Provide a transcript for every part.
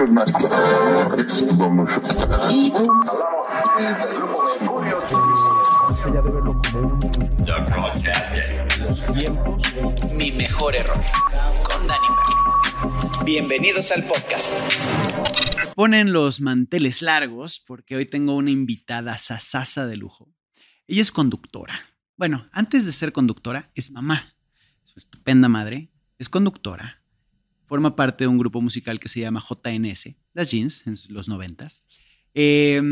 Mi mejor error con Dani Mer. Bienvenidos al podcast. Ponen los manteles largos porque hoy tengo una invitada sasasa de lujo. Ella es conductora. Bueno, antes de ser conductora, es mamá. Su estupenda madre es conductora. Forma parte de un grupo musical que se llama JNS, las Jeans, en los noventas. Eh,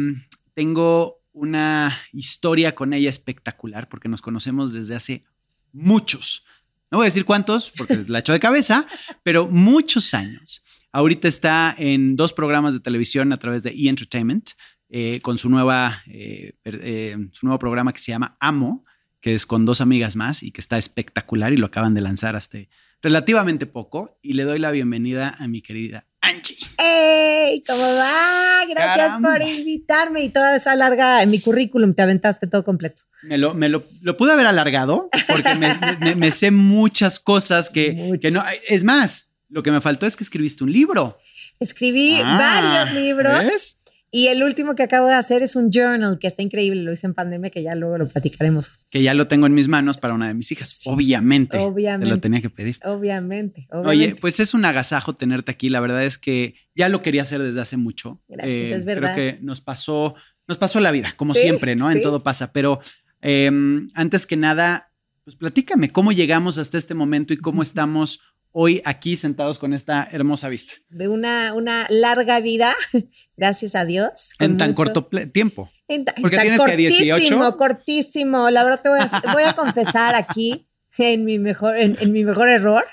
tengo una historia con ella espectacular porque nos conocemos desde hace muchos, no voy a decir cuántos porque la echo de cabeza, pero muchos años. Ahorita está en dos programas de televisión a través de E! Entertainment eh, con su, nueva, eh, eh, su nuevo programa que se llama Amo, que es con dos amigas más y que está espectacular y lo acaban de lanzar hasta relativamente poco. Y le doy la bienvenida a mi querida Angie. ¡Ey! ¿Cómo va? Gracias por invitarme y toda esa larga en mi currículum te aventaste todo completo. Me lo, me lo, lo pude haber alargado porque me, me, me sé muchas cosas que, que, no. Es más, lo que me faltó es que escribiste un libro. Escribí ah, varios libros. ¿ves? Y el último que acabo de hacer es un journal que está increíble, lo hice en pandemia, que ya luego lo platicaremos. Que ya lo tengo en mis manos para una de mis hijas, sí, obviamente. Obviamente. Te lo tenía que pedir. Obviamente, obviamente, Oye, pues es un agasajo tenerte aquí. La verdad es que ya lo quería hacer desde hace mucho. Gracias, eh, es verdad. Creo que nos pasó, nos pasó la vida, como sí, siempre, ¿no? Sí. En todo pasa. Pero eh, antes que nada, pues platícame cómo llegamos hasta este momento y cómo estamos hoy aquí sentados con esta hermosa vista. De una, una larga vida, gracias a Dios. En tan mucho, corto tiempo. En ta, Porque en tienes que 18. Cortísimo, la verdad te voy a, voy a confesar aquí, en mi, mejor, en, en mi mejor error,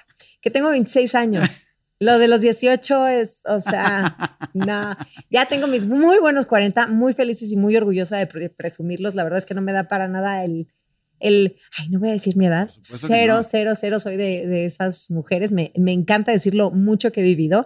que tengo 26 años. Lo de los 18 es, o sea, no. Ya tengo mis muy buenos 40, muy felices y muy orgullosa de presumirlos. La verdad es que no me da para nada el, el, ay, no voy a decir mi edad, cero, no. cero, cero, soy de, de esas mujeres, me, me, encanta decirlo mucho que he vivido.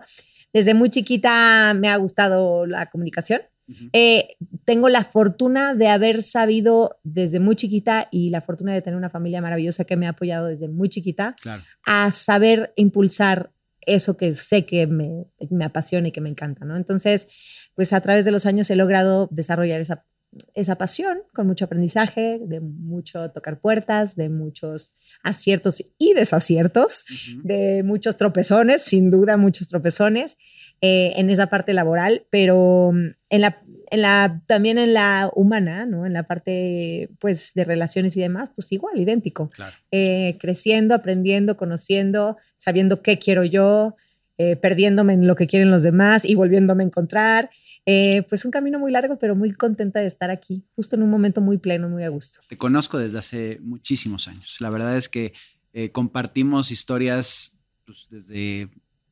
Desde muy chiquita me ha gustado la comunicación. Uh -huh. eh, tengo la fortuna de haber sabido desde muy chiquita y la fortuna de tener una familia maravillosa que me ha apoyado desde muy chiquita claro. a saber impulsar eso que sé que me, me apasiona y que me encanta, ¿no? Entonces, pues a través de los años he logrado desarrollar esa esa pasión con mucho aprendizaje, de mucho tocar puertas, de muchos aciertos y desaciertos, uh -huh. de muchos tropezones, sin duda muchos tropezones eh, en esa parte laboral, pero mm, en la, en la, también en la humana, ¿no? en la parte pues, de relaciones y demás, pues igual, idéntico. Claro. Eh, creciendo, aprendiendo, conociendo, sabiendo qué quiero yo, eh, perdiéndome en lo que quieren los demás y volviéndome a encontrar. Eh, pues un camino muy largo, pero muy contenta de estar aquí, justo en un momento muy pleno, muy a gusto. Te conozco desde hace muchísimos años. La verdad es que eh, compartimos historias pues, desde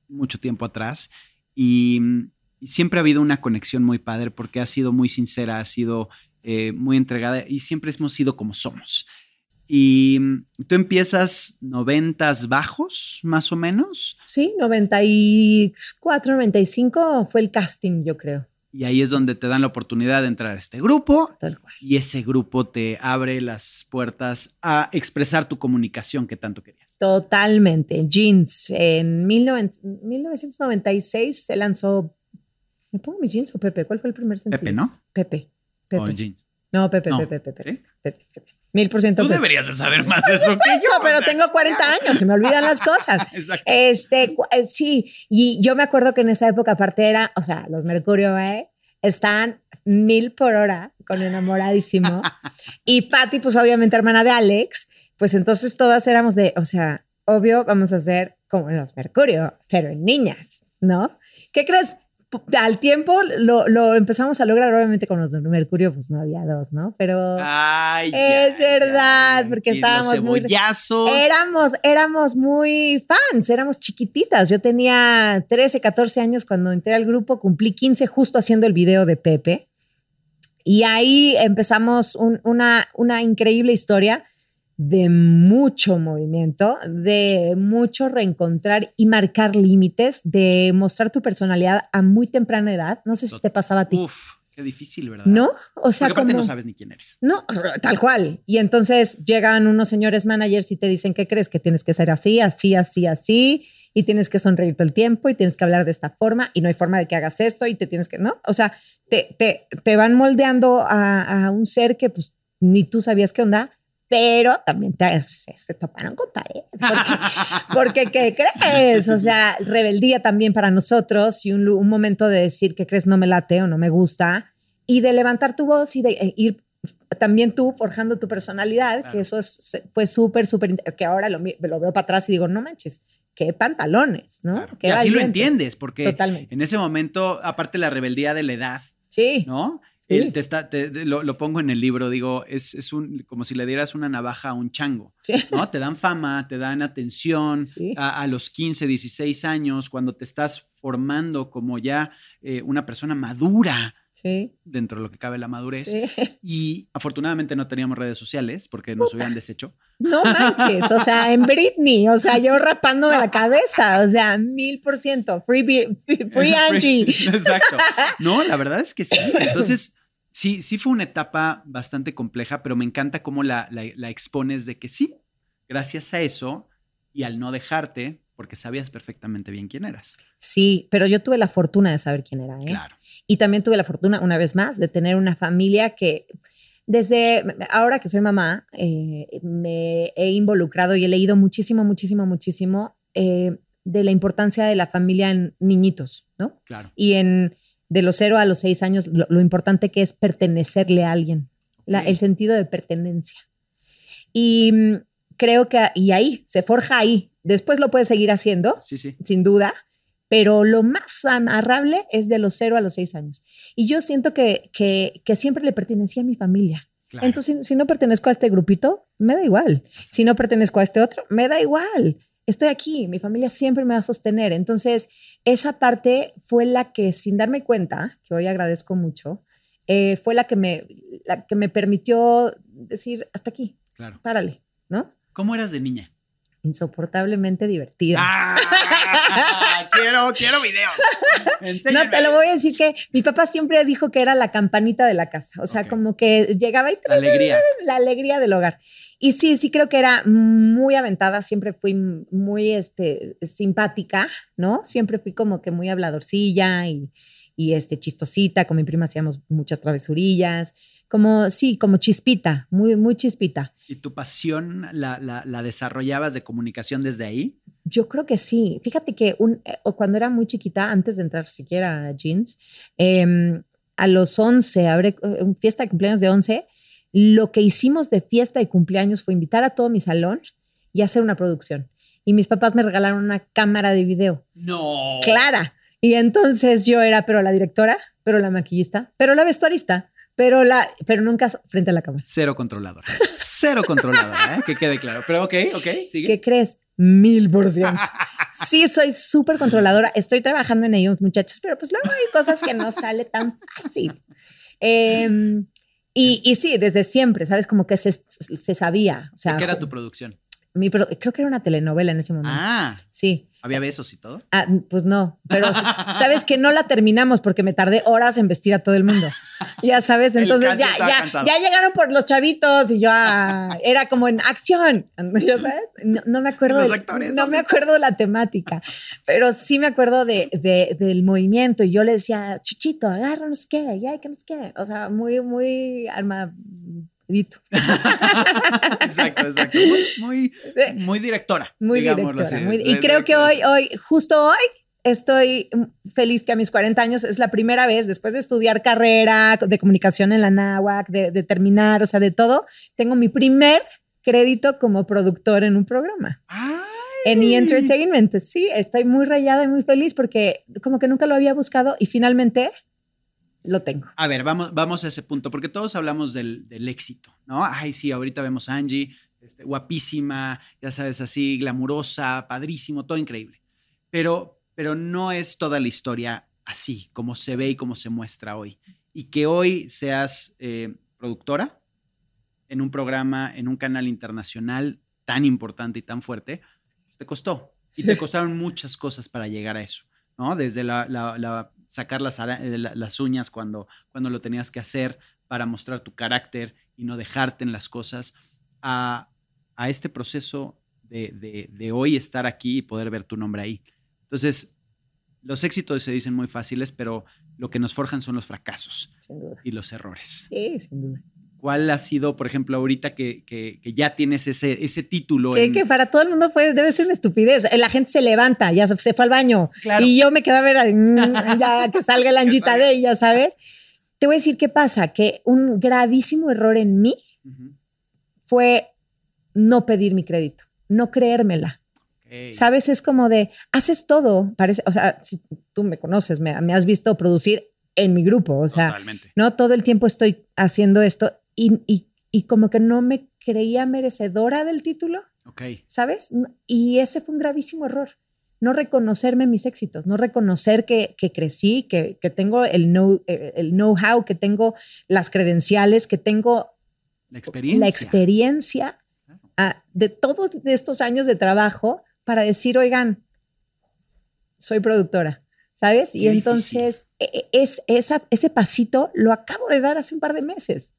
mucho tiempo atrás y, y, siempre ha habido una conexión muy padre porque ha sido muy sincera, ha sido eh, muy entregada y siempre hemos sido como somos. Y tú empiezas noventas bajos, más o menos. Sí, 94, 95 fue el casting, yo creo. Y ahí es donde te dan la oportunidad de entrar a este grupo y ese grupo te abre las puertas a expresar tu comunicación que tanto querías. Totalmente. Jeans. En 1996 se lanzó. ¿Me pongo mis jeans o Pepe? ¿Cuál fue el primer sencillo? Pepe, ¿no? Pepe. Pepe. O jeans. No, Pepe, no. Pepe, Pepe, ¿Sí? Pepe, Pepe. Mil por ciento. Tú deberías de saber más de eso que yo. Pero o sea, tengo 40 años, se me olvidan las cosas. Este, sí, y yo me acuerdo que en esa época aparte era, o sea, los Mercurio, ¿eh? Están mil por hora con enamoradísimo. y Patty, pues obviamente hermana de Alex, pues entonces todas éramos de, o sea, obvio, vamos a hacer como en los Mercurio, pero en niñas, ¿no? ¿Qué crees? Al tiempo lo, lo, empezamos a lograr, obviamente con los de Mercurio, pues no había dos, ¿no? Pero Ay, es ya, verdad, ya, porque estábamos muy... Éramos, éramos muy fans, éramos chiquititas. Yo tenía 13, 14 años cuando entré al grupo, cumplí 15 justo haciendo el video de Pepe. Y ahí empezamos un, una, una increíble historia de mucho movimiento, de mucho reencontrar y marcar límites, de mostrar tu personalidad a muy temprana edad. No sé si te pasaba a ti. Uf, qué difícil, ¿verdad? No, o sea, Porque aparte como, no sabes ni quién eres. No, tal cual. Y entonces llegan unos señores managers y te dicen, ¿qué crees? Que tienes que ser así, así, así, así. y tienes que sonreír todo el tiempo y tienes que hablar de esta forma y no hay forma de que hagas esto y te tienes que, ¿no? O sea, te, te, te van moldeando a, a, un ser que pues ni tú sabías qué onda, pero también te, se, se, toparon con pared. Porque, porque, ¿qué crees? O sea, rebeldía también para nosotros y un, un momento de decir que crees no me late o no me gusta y de levantar tu voz y de eh, ir también tú forjando tu personalidad, claro. que eso es, fue súper, súper, que ahora lo, lo, veo para atrás y digo, no manches, qué pantalones, ¿no? Claro. Qué así lo entiendes, porque Totalmente. en ese momento, aparte la rebeldía de la edad, sí. ¿no? Sí. Él te está, te, lo, lo, pongo en el libro, digo, es, es, un, como si le dieras una navaja a un chango, sí. ¿no? Te dan fama, te dan atención sí. a, a, los 15, 16 años, cuando te estás formando como ya eh, una persona madura, Sí. dentro de lo que cabe la madurez. Sí. Y afortunadamente no teníamos redes sociales porque nos hubieran deshecho. No manches, o sea, en Britney, o sea, yo rapándome la cabeza, o sea, mil por ciento, free, free, free Angie. Exacto. No, la verdad es que sí. Entonces, sí, sí fue una etapa bastante compleja, pero me encanta cómo la, la, la expones de que sí, gracias a eso y al no dejarte, porque sabías perfectamente bien quién eras. Sí, pero yo tuve la fortuna de saber quién era, ¿eh? Claro. Y también tuve la fortuna, una vez más, de tener una familia que desde ahora que soy mamá, eh, me he involucrado y he leído muchísimo, muchísimo, muchísimo eh, de la importancia de la familia en niñitos, ¿no? Claro. Y en de los cero a los seis años, lo, lo importante que es pertenecerle a alguien, la, el sentido de pertenencia. Y mm, creo que, y ahí, se forja ahí. Después lo puedes seguir haciendo, Sí, sí. sin duda, pero lo más amarrable es de los cero a los seis años. Y yo siento que, que, que siempre le pertenecía a mi familia. Claro. Entonces, si no pertenezco a este grupito, me da igual. Si no pertenezco a este otro, me da igual. Estoy aquí, mi familia siempre me va a sostener. Entonces, esa parte fue la que, sin darme cuenta, que hoy agradezco mucho, eh, fue la que, me, la que me permitió decir, hasta aquí, Claro. párale, ¿no? ¿Cómo eras de niña? Insoportablemente divertida. ¡Ah! quiero, quiero videos. Enséñame. No, te lo voy a decir que mi papá siempre dijo que era la campanita de la casa. O sea, como que llegaba y La alegría. la alegría del hogar. Y sí, sí creo que era muy aventada, siempre fui muy este, simpática, ¿no? Siempre fui como que muy habladorcilla y, y este, chistosita, con mi prima hacíamos muchas travesurillas, como, sí, como chispita, muy, muy chispita. ¿Y tu pasión la, la, la desarrollabas de comunicación desde ahí? Yo creo que sí. Fíjate que un, eh, cuando era muy chiquita, antes de entrar siquiera a jeans, eh, a los 11, habré, un fiesta de cumpleaños de 11, lo que hicimos de fiesta de cumpleaños fue invitar a todo mi salón y hacer una producción. Y mis papás me regalaron una cámara de video. No. Clara. Y entonces yo era, pero la directora, pero la maquillista, pero la vestuarista, pero, la, pero nunca frente a la cámara. Cero controladora. Cero controladora, ¿eh? que quede claro. Pero ok, ok, sigue. ¿Qué crees? Mil por ciento. Sí, soy súper controladora. Estoy trabajando en ello, muchachos, pero pues luego hay cosas que no sale tan fácil. Eh, y, y, sí, desde siempre, ¿sabes? Como que se, se sabía. O sea, ¿Qué era tu producción? Mi, creo que era una telenovela en ese momento. Ah. Sí. ¿Había besos y todo? Ah, pues no, pero sabes que no la terminamos porque me tardé horas en vestir a todo el mundo. Ya sabes, entonces ya, ya, ya, llegaron por los chavitos y yo ah, era como en acción. ¿Ya sabes? No, no me acuerdo. Los actores, no me acuerdo de la temática, pero sí me acuerdo de, de, del movimiento y yo le decía, Chuchito, agarra, no sé qué, ya, que no sé qué. O sea, muy, muy arma exacto, exacto. Muy, muy, muy directora. Muy directora. Así, muy, y creo que hoy, hoy, justo hoy, estoy feliz que a mis 40 años es la primera vez, después de estudiar carrera de comunicación en la NAWAC, de, de terminar, o sea, de todo, tengo mi primer crédito como productor en un programa. ¡Ay! En E! Entertainment, sí, estoy muy rayada y muy feliz porque como que nunca lo había buscado y finalmente lo tengo. A ver, vamos, vamos a ese punto, porque todos hablamos del, del éxito, ¿no? Ay, sí, ahorita vemos a Angie, este, guapísima, ya sabes, así, glamurosa, padrísimo, todo increíble. Pero, pero no es toda la historia así, como se ve y como se muestra hoy. Y que hoy seas eh, productora en un programa, en un canal internacional tan importante y tan fuerte, pues te costó. Y sí. te costaron muchas cosas para llegar a eso, ¿no? Desde la, la, la sacar las, eh, las uñas cuando, cuando lo tenías que hacer para mostrar tu carácter y no dejarte en las cosas, a, a este proceso de, de, de hoy estar aquí y poder ver tu nombre ahí. Entonces, los éxitos se dicen muy fáciles, pero lo que nos forjan son los fracasos y los errores. Sí, sin duda. ¿Cuál ha sido, por ejemplo, ahorita que, que- que ya tienes ese, ese título? Que, en- que para todo el mundo puede, debe ser una estupidez. La gente se levanta, ya se, se fue al baño. Claro. Y yo me quedé a ver, mm, ya que salga la salga. de ella, ¿sabes? Te voy a decir qué pasa, que un gravísimo error en mí fue no pedir mi crédito, no creérmela. ¿Sabes? Es como de, haces todo, parece, o sea, si tú me conoces, me, me has visto producir en mi grupo, o sea, Totalmente. no todo el tiempo estoy haciendo esto y, y, y como que no me creía merecedora del título. ¿sabes? Y ese fue un gravísimo error. No reconocerme mis éxitos, no reconocer que, que crecí, que, que tengo el know- eh, el know-how, que tengo las credenciales, que tengo La experiencia. la experiencia ah, de todos estos años de trabajo para decir, oigan, soy productora, ¿sabes? y Qué entonces e- e- es, esa, ese pasito lo acabo de dar hace un par de meses,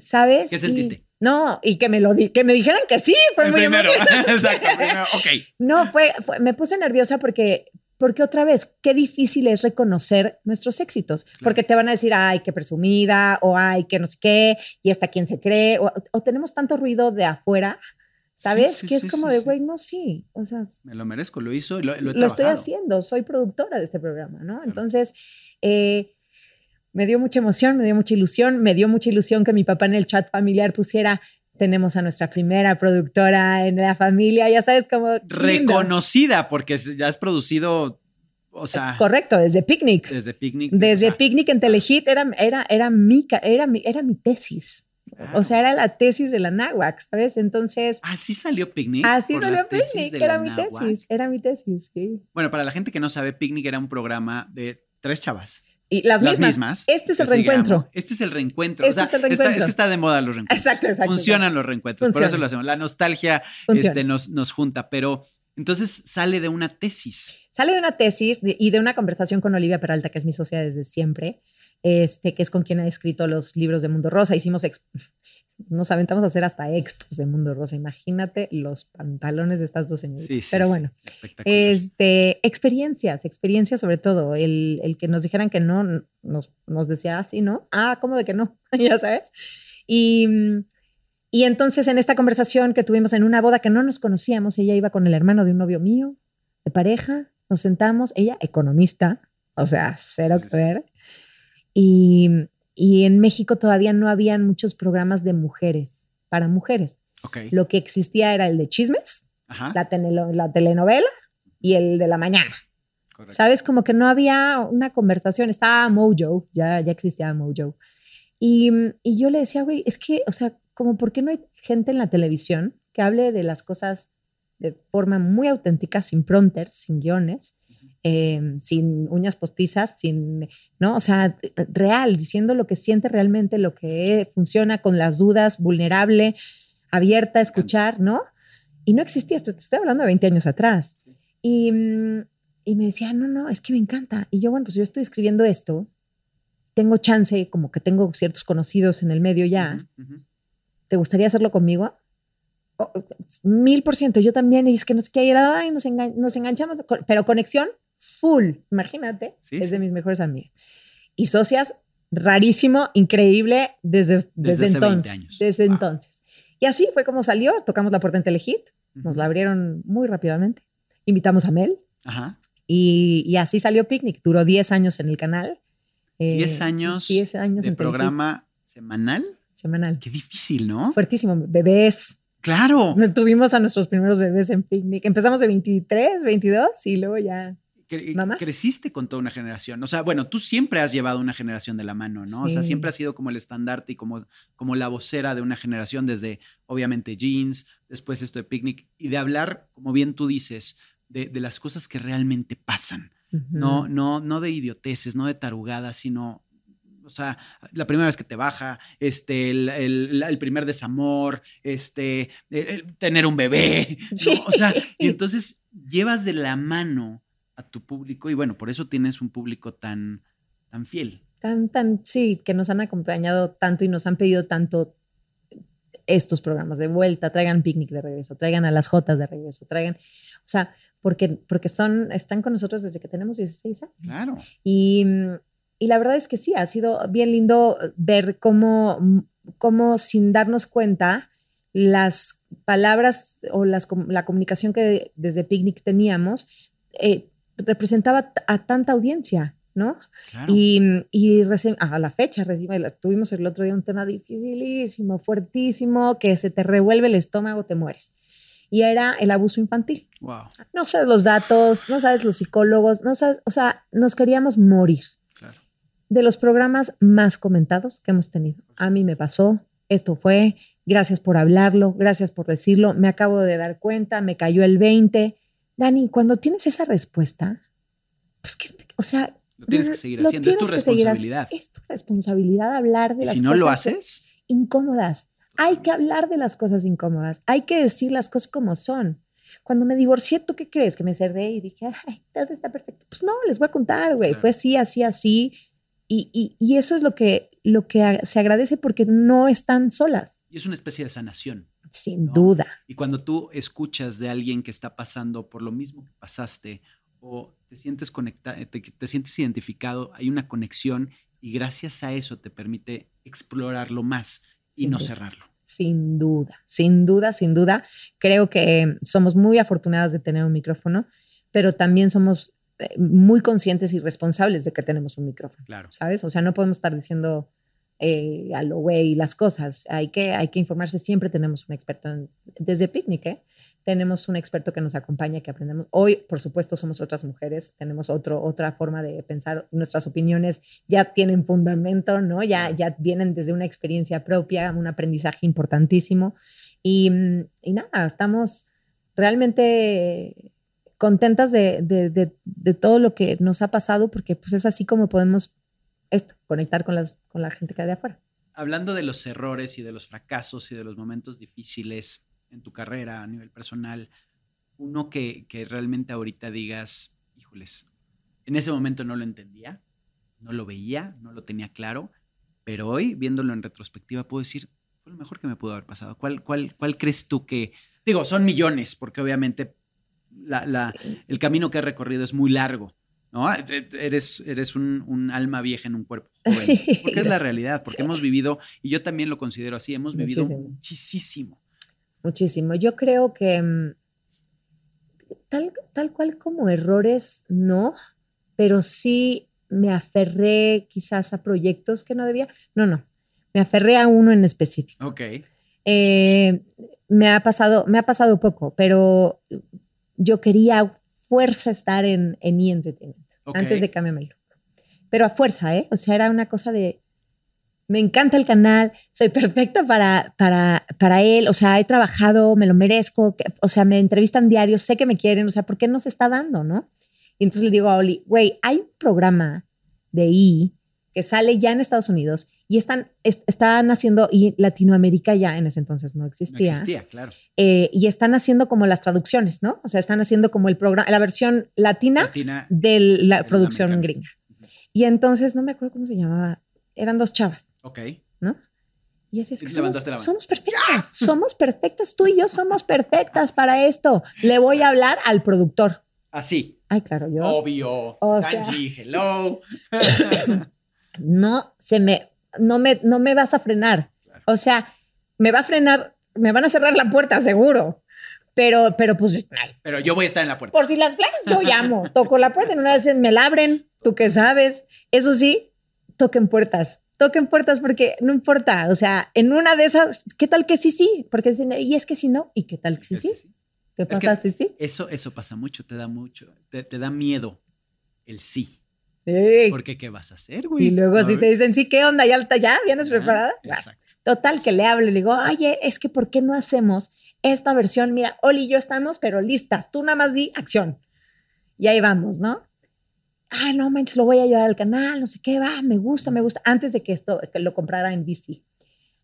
¿sabes? ¿Qué Y- sentiste? no, y que me lo di- que me dijeran que sí, fue El muy primero. emocionante. Exacto, primero. Ok. No, fue, fue- me puse nerviosa porque, porque otra vez, qué difícil es reconocer nuestros éxitos, porque te van a decir, ay, qué presumida, o ay, que no sé qué, y hasta quién se cree, o, o tenemos tanto ruido de afuera, ¿sabes? Sí, sí, que sí, es como de, güey, no, sí, o sea, Me lo merezco, lo hizo y lo, lo he lo estoy haciendo, soy productora de este programa, ¿no? Entonces, eh, me dio mucha emoción, me dio mucha ilusión, me dio mucha ilusión que mi papá en el chat familiar pusiera, tenemos a nuestra primera productora en la familia, ya sabes, lindo. Reconocida, porque ya has producido, o sea, Correcto, desde Picnic. desde Picnic. Desde o sea, Picnic en Telehit era, era, era, mi, era, mi, era mi tesis. Claro. O sea, era la tesis de la náhuac, ¿sabes? Entonces, Así salió Picnic. así salió Picnic, era mi tesis, era mi tesis, sí. Bueno, para la gente que no sabe, Picnic era un programa de tres chavas. Y las, Las mismas. mismas. Este es el reencuentro. Este es el reencuentro. Este o sea, es el está- reencuentro. es que está de moda los reencuentros. Exacto, exacto, Funcionan los reencuentros. Por eso lo hacemos. La nostalgia este, nos, nos junta. Pero entonces sale de una tesis. Sale de una tesis de- y de una conversación con Olivia Peralta, que es mi socia desde siempre, este, que es con quien ha escrito los libros de Mundo Rosa. Hicimos, ex- nos aventamos a hacer hasta expos de Mundo Rosa. Imagínate los pantalones de estas dos señoritas. Sí, sí, Pero sí. bueno, Espectacular. este, experiencias, experiencias sobre todo. El, el que nos dijeran que no, nos, nos decía así, ¿no? Ah, ¿cómo de que no? ya sabes. Y, y entonces en esta conversación que tuvimos en una boda que no nos conocíamos, ella iba con el hermano de un novio mío, de pareja, nos sentamos, ella economista, o sea, cero Sí, sí, que sí. ver. Y, y en México todavía no habían muchos programas de mujeres, para mujeres. Lo que existía era el de chismes, la, tenelo- la telenovela y el de la mañana. correcto. ¿Sabes? Como que no había una conversación. Estaba Mojo, ya, ya existía Mojo. Y, y yo le decía, güey, es que, o sea, como, ¿por qué no hay gente en la televisión que hable de las cosas de forma muy auténtica, sin prompters, sin guiones, eh, sin uñas postizas, sin, ¿no? O sea, real, diciendo lo que siente realmente, lo que funciona con las dudas, vulnerable, abierta a escuchar, ¿no? Y no existía esto, te estoy hablando de 20 años atrás. Y, mm, y me decía, no, no, es que me encanta. Y yo, bueno, pues yo estoy escribiendo esto, tengo chance, como que tengo ciertos conocidos en el medio ya, Ujú, ujú. ¿te gustaría hacerlo conmigo? Mil por ciento, yo también, y es que no sé qué, y era, ay, nos, engan- nos enganchamos, pero conexión full, imagínate, Sí, es sí. de mis mejores amigas. Y socias, rarísimo, increíble, desde, desde, Desde hace 20 entonces. años. Desde Wow. entonces. Y así fue como salió, tocamos la puerta en Telehit, nos Ujú. la abrieron muy rápidamente, invitamos a Mel, Ajá. y, y así salió Picnic, duró 10 años en el canal. eh, 10 años, 10 años de en Telehit, programa semanal. semanal. Qué difícil, ¿no? Fuertísimo, bebés, Claro. Tuvimos a nuestros primeros bebés en picnic. Empezamos de 23, 22 y luego ya. Cre- ¿Mamás? creciste con toda una generación. O sea, bueno, tú siempre has llevado una generación de la mano, ¿no? O sea, siempre has sido como el estandarte y como, como la vocera de una generación desde, obviamente, Jeans, después esto de Picnic, y de hablar, como bien tú dices, de, de las cosas que realmente pasan. No, no, no de idioteces, no de tarugadas, sino, o sea, la primera vez que te baja, este, el, el- el primer desamor, este, el- tener un bebé. O sea, y entonces llevas de la mano a tu público y bueno, por eso tienes un público tan, tan fiel. Tan, tan, sí, que nos han acompañado tanto y nos han pedido tanto estos programas de vuelta, traigan Picnic de regreso, traigan a las Jotas de regreso, traigan, o sea, porque, porque son, están con nosotros desde que tenemos 16 años. Claro. Y, y la verdad es que sí, ha sido bien lindo ver cómo, cómo sin darnos cuenta, las palabras o las, la comunicación que desde Picnic teníamos eh, representaba a tanta audiencia, ¿no? Claro. Y, y a la fecha tuvimos el otro día un tema dificilísimo, fuertísimo, que se te revuelve el estómago, te mueres. Y era el abuso infantil. Wow. No sabes los datos, no sabes los psicólogos, no sabes, o sea, nos queríamos morir. Claro. De los programas más comentados que hemos tenido. A mí me pasó, esto fue, gracias por hablarlo, gracias por decirlo, me acabo de dar cuenta, me cayó el 20. Dani, cuando tienes esa respuesta, pues que, o sea, Lo tienes que seguir haciendo, es tu responsabilidad. Es tu responsabilidad hablar de las si no lo cosas haces, incómodas. Hay que hablar de las cosas incómodas. Hay que decir las cosas como son. Cuando me divorcié, ¿tú qué crees? Que me cerré y dije, ay, todo está perfecto. Pues no, les voy a contar, güey. Claro. Fue así, así, así. Y, y, y eso es lo que, lo que se agradece porque no están solas, y es una especie de sanación. Sin No. duda. Y cuando tú escuchas de alguien que está pasando por lo mismo que pasaste o te sientes conectado, te, te sientes identificado, hay una conexión y gracias a eso te permite explorarlo más y Sin no duda. cerrarlo. Sin duda, sin duda, sin duda. Creo que somos muy afortunadas de tener un micrófono, pero también somos eh, muy conscientes y responsables de que tenemos un micrófono. Claro. ¿sabes? O sea, no podemos estar diciendo eh, a lo güey las cosas. Hay que, hay que informarse. Siempre tenemos un experto. en- desde Picnic, ¿eh? Tenemos un experto que nos acompaña, que aprendemos. Hoy, por supuesto, somos otras mujeres. Tenemos otro, otra forma de pensar. Nuestras opiniones ya tienen fundamento, ¿no? Ya, ya vienen desde una experiencia propia, un aprendizaje importantísimo. Y, y nada, estamos realmente contentas de, de, de, de todo lo que nos ha pasado, porque pues es así como podemos esto, conectar con, las, con la gente que hay de afuera. Hablando de los errores y de los fracasos y de los momentos difíciles en tu carrera a nivel personal, uno que, que realmente ahorita digas, híjoles, en ese momento no lo entendía, no lo veía, no lo tenía claro, pero hoy, viéndolo en retrospectiva, puedo decir, fue lo mejor que me pudo haber pasado. ¿Cuál, cuál, cuál crees tú que, digo, son millones, porque obviamente la, la, Sí. el camino que he recorrido es muy largo, ¿no? Eres, eres un, un alma vieja en un cuerpo joven, porque es la realidad, porque hemos vivido, y yo también lo considero así, hemos vivido Muchísimo. muchísimo. Muchísimo. Yo creo que mm, tal, tal cual como errores, no, pero sí me aferré quizás a proyectos que no debía. No, no, me aferré a uno en específico. Ok, Eh, me ha pasado, me ha pasado poco, pero yo quería fuerza estar en, en E! Entertainment Ok. antes de cambiarme el look. Pero a fuerza, ¿eh? O sea, era una cosa de, me encanta el canal, soy perfecta para, para, para él, o sea, he trabajado, me lo merezco, que- o sea, me entrevistan diarios, sé que me quieren, o sea, ¿por qué no se está dando, no? Y entonces le digo a Oli, güey, hay un programa de I que sale ya en Estados Unidos y están, es- están haciendo, y Latinoamérica ya en ese entonces no no existía, existía, claro. eh, y están haciendo como las traducciones, ¿no? O sea, están haciendo como el programa, la versión latina Latina, de la producción gringa. Y entonces, no me acuerdo cómo se llamaba, eran dos chavas, ok. ¿no? Y así es que somos, perfectas, somos perfectas, tú y yo somos perfectas para esto. Le voy a hablar al productor. Así, Ay, claro, yo obvio. O sea- Sanji, hello. no se me, no me, no me vas a frenar. Claro. O sea, me va a frenar, me van a cerrar la puerta, seguro. Pero, pero pues, ay, Pero yo voy a estar en la puerta. por si las flores, yo llamo, toco la puerta, en una vez me la abren, tú qué sabes. Eso sí, toquen puertas, toquen puertas porque no importa, o sea, en una de esas, ¿qué tal que sí, sí? Porque dicen, y es que si no, ¿y qué tal que sí, sí? ¿Qué Es pasa que- si sí? Eso, eso pasa mucho, te da mucho, te, te da miedo el sí. Sí. Porque ¿qué vas a hacer, güey? Y luego si te dicen, sí, ¿qué onda? ¿Ya, ya vienes Ah, preparada? Exacto. Total, que le hablo y le digo, oye, es que ¿por qué no hacemos esta versión? Mira, Oli y yo estamos, pero listas. Tú nada más di acción. Y ahí vamos, ¿no? Ay, no manches, lo voy a llevar al canal, no sé qué, va, me gusta, me gusta. Antes de que esto que lo comprara en DC.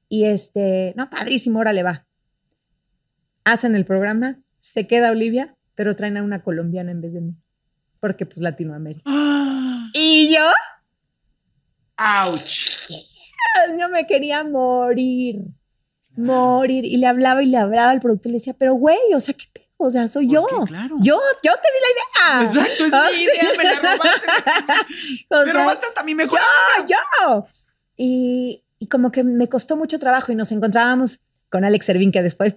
Y este, no, padrísimo, órale, va. Hacen el programa, se queda Olivia, pero traen a una colombiana en vez de mí. Porque pues Latinoamérica. ¡Ah! Y yo, ¡Auch! yo me quería morir. morir. Y le hablaba y le hablaba al productor y le decía, pero güey, o sea, ¿qué pedo? O sea, soy yo. Claro. Yo, yo te di la idea. Exacto, es Ah, mi idea, me la robaste. Me sea, robaste hasta mi mejor. yo, yo. Y, y como que me costó mucho trabajo y nos encontrábamos con Alex Servín, que después,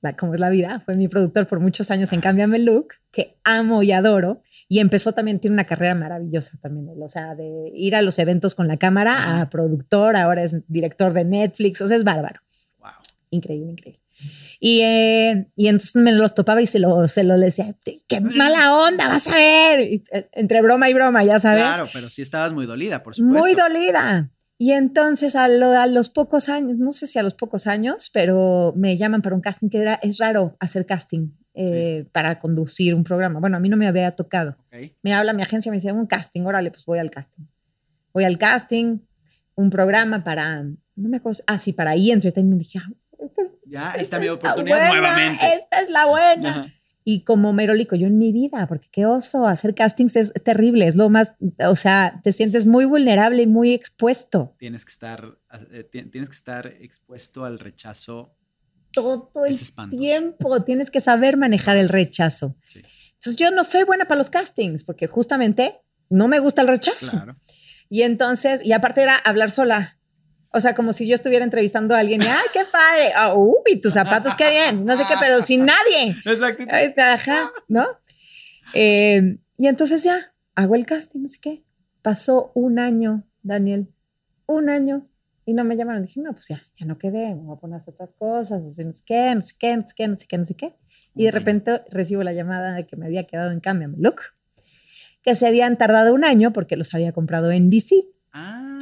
la, como es la vida, fue mi productor por muchos años en Cámbiame el Look, que amo y adoro. Y empezó también, tiene una carrera maravillosa también, o sea, de ir a los eventos con la cámara a productor, ahora es director de Netflix, o sea, es bárbaro. Wow. Increíble, increíble. Y, eh, y entonces me los topaba y se lo, se lo decía, qué mala onda, vas a ver. Y, eh, entre broma y broma, ya sabes. Claro, pero sí estabas muy dolida, por supuesto. Muy dolida. Y entonces a, lo- a los pocos años, no sé si a los pocos años, pero me llaman para un casting que era, es raro hacer casting eh, para conducir un programa. Bueno, a mí no me había tocado. Me habla mi agencia, me dice, un casting, órale, pues voy al casting. Voy al casting, un programa para, no me acuerdo, ah, sí, para E! Entertainment. Dije, ah, Ya, mi esta es la oportunidad buena, nuevamente. Esta es la buena. Ajá. Y como merólico, yo en mi vida, porque qué oso, hacer castings es terrible, es lo más, o sea, te sientes muy vulnerable y muy expuesto Tienes que estar, eh, ti- tienes que estar expuesto al rechazo. todo el tiempo, tienes que saber manejar el rechazo. Sí. Entonces yo no soy buena para los castings, porque justamente no me gusta el rechazo. Claro. Y entonces, y aparte era hablar sola. O sea, como si yo estuviera entrevistando a alguien y, ¡ay, qué padre! Ah, uy, tus zapatos, qué bien! No sé qué, pero sin nadie. Exacto. Ahí está, ajá, ¿no? Eh, y entonces ya, hago el casting, no sé qué. Pasó un año, Daniel, un año, y no me llamaron. Dije, no, pues ya, ya no quedé, me voy a poner a hacer otras cosas, así, no sé qué, no sé qué, no sé qué, no sé qué, no sé qué. Y de repente recibo la llamada de que me había quedado en Cámbiame Look, que se habían tardado un año porque los había comprado en BC. Ah,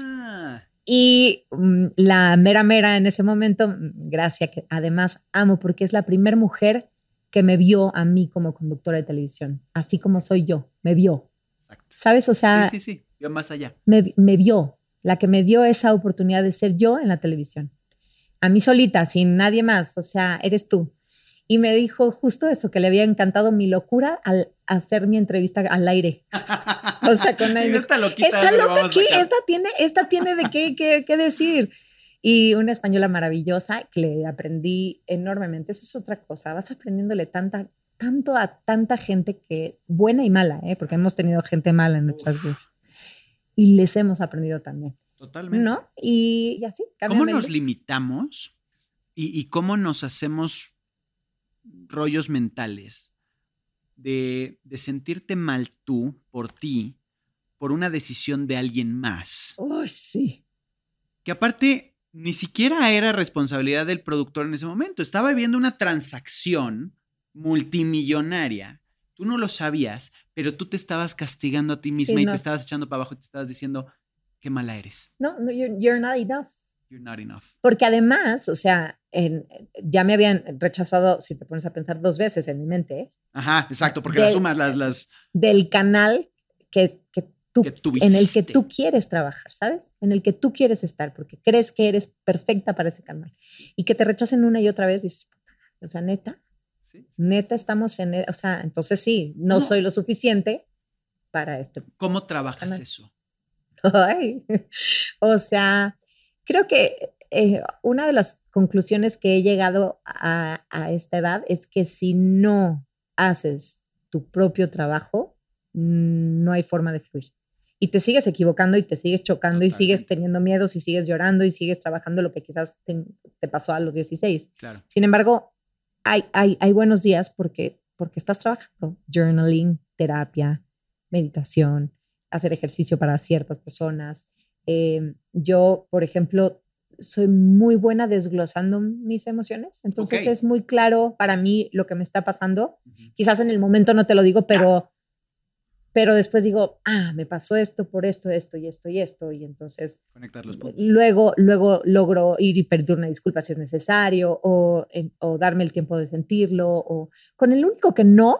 Y mm, la mera mera en ese momento, mm, Gracia, que además amo porque es la primera mujer que me vio a mí como conductora de televisión, así como soy yo, me vio. exacto. ¿Sabes? O sea, Sí, sí, sí. Yo más allá. me, me vio, la que me dio esa oportunidad de ser yo en la televisión. A mí solita, sin nadie más, o sea, eres tú. Y me dijo justo eso, que le había encantado mi locura al hacer mi entrevista al aire. O sea, con nadie. esta loquita. Está ¿dónde le loca aquí, esta tiene, esta tiene de qué, qué, qué decir. Y una española maravillosa que le aprendí enormemente. Eso es otra cosa. Vas aprendiéndole tanta, tanto a tanta gente que, buena y mala, ¿eh? porque hemos tenido gente mala en nuestras vidas. Y les hemos aprendido también, Totalmente. ¿no? Y, y así. ¿Cómo el nos limitamos y, y cómo nos hacemos rollos mentales de, de sentirte mal tú por ti por una decisión de alguien más? Uy, sí. Que aparte ni siquiera era responsabilidad del productor en ese momento. Estaba viendo una transacción multimillonaria. Tú no lo sabías, pero tú te estabas castigando a ti misma Sí, y no. te estabas echando para abajo y te estabas diciendo, qué mala eres. No, no you're, you're not enough. You're not enough. Porque además, o sea, en- ya me habían rechazado, si te pones a pensar, dos veces en mi mente. Ajá, exacto, porque las sumas, las, las del canal que, que tú, que tú en el que tú quieres trabajar, ¿sabes? En el que tú quieres estar, porque crees que eres perfecta para ese canal. Y que te rechacen una y otra vez, dices, "Puta, o sea, neta, Sí, sí, neta estamos en, e- o sea, entonces sí, no, No. soy lo suficiente para este. ¿Cómo trabajas Canal. eso? Ay, o sea, creo que eh, una de las conclusiones que he llegado a, a esta edad es que si no haces tu propio trabajo, mm, no hay forma de fluir. Y te sigues equivocando y te sigues chocando y sigues teniendo miedos y sigues llorando y sigues trabajando lo que quizás te, te pasó a los 16. Claro. Sin embargo, hay, hay, hay buenos días porque, porque estás trabajando. Journaling, terapia, meditación, hacer ejercicio para ciertas personas. Eh, yo, por ejemplo, soy muy buena desglosando mis emociones. Entonces Ok. es muy claro para mí lo que me está pasando. Ujú. Quizás en el momento no te lo digo, pero, pero después digo, ah, me pasó esto por esto, esto y esto y esto. Y entonces Conectar los puntos. Luego, luego logro ir y pedir una disculpa si es necesario o, en- o darme el tiempo de sentirlo. O, con el único que no,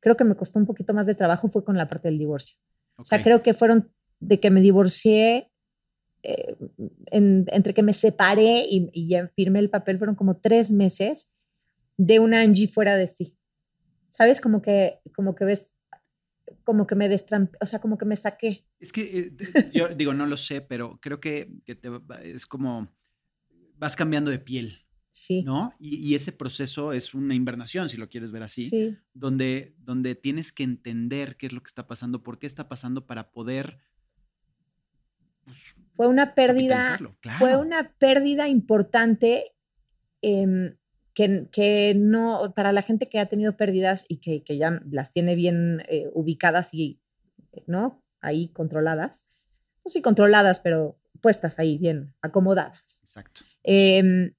creo que me costó un poquito más de trabajo fue con la parte del divorcio. O sea, creo que fueron de que me divorcié, eh, en- entre que me separé y, y ya firmé el papel, fueron como tres meses de una Angie fuera de sí. ¿Sabes? Como que, como que ves, como que me destrampé, o sea, como que me saqué. Es que eh, yo digo, no lo sé, pero creo que, que te es como vas cambiando de piel. Sí. ¿no? Y, y ese proceso es una invernación, si lo quieres ver así, Sí. donde, donde tienes que entender qué es lo que está pasando, por qué está pasando para poder... pues, Fue una pérdida. Claro. fue una pérdida importante em, que, que no, para la gente que ha tenido pérdidas y que, que ya las tiene bien eh, ubicadas y, ¿no? Ahí controladas. No sé si controladas, pero puestas ahí bien, acomodadas. Exacto. em,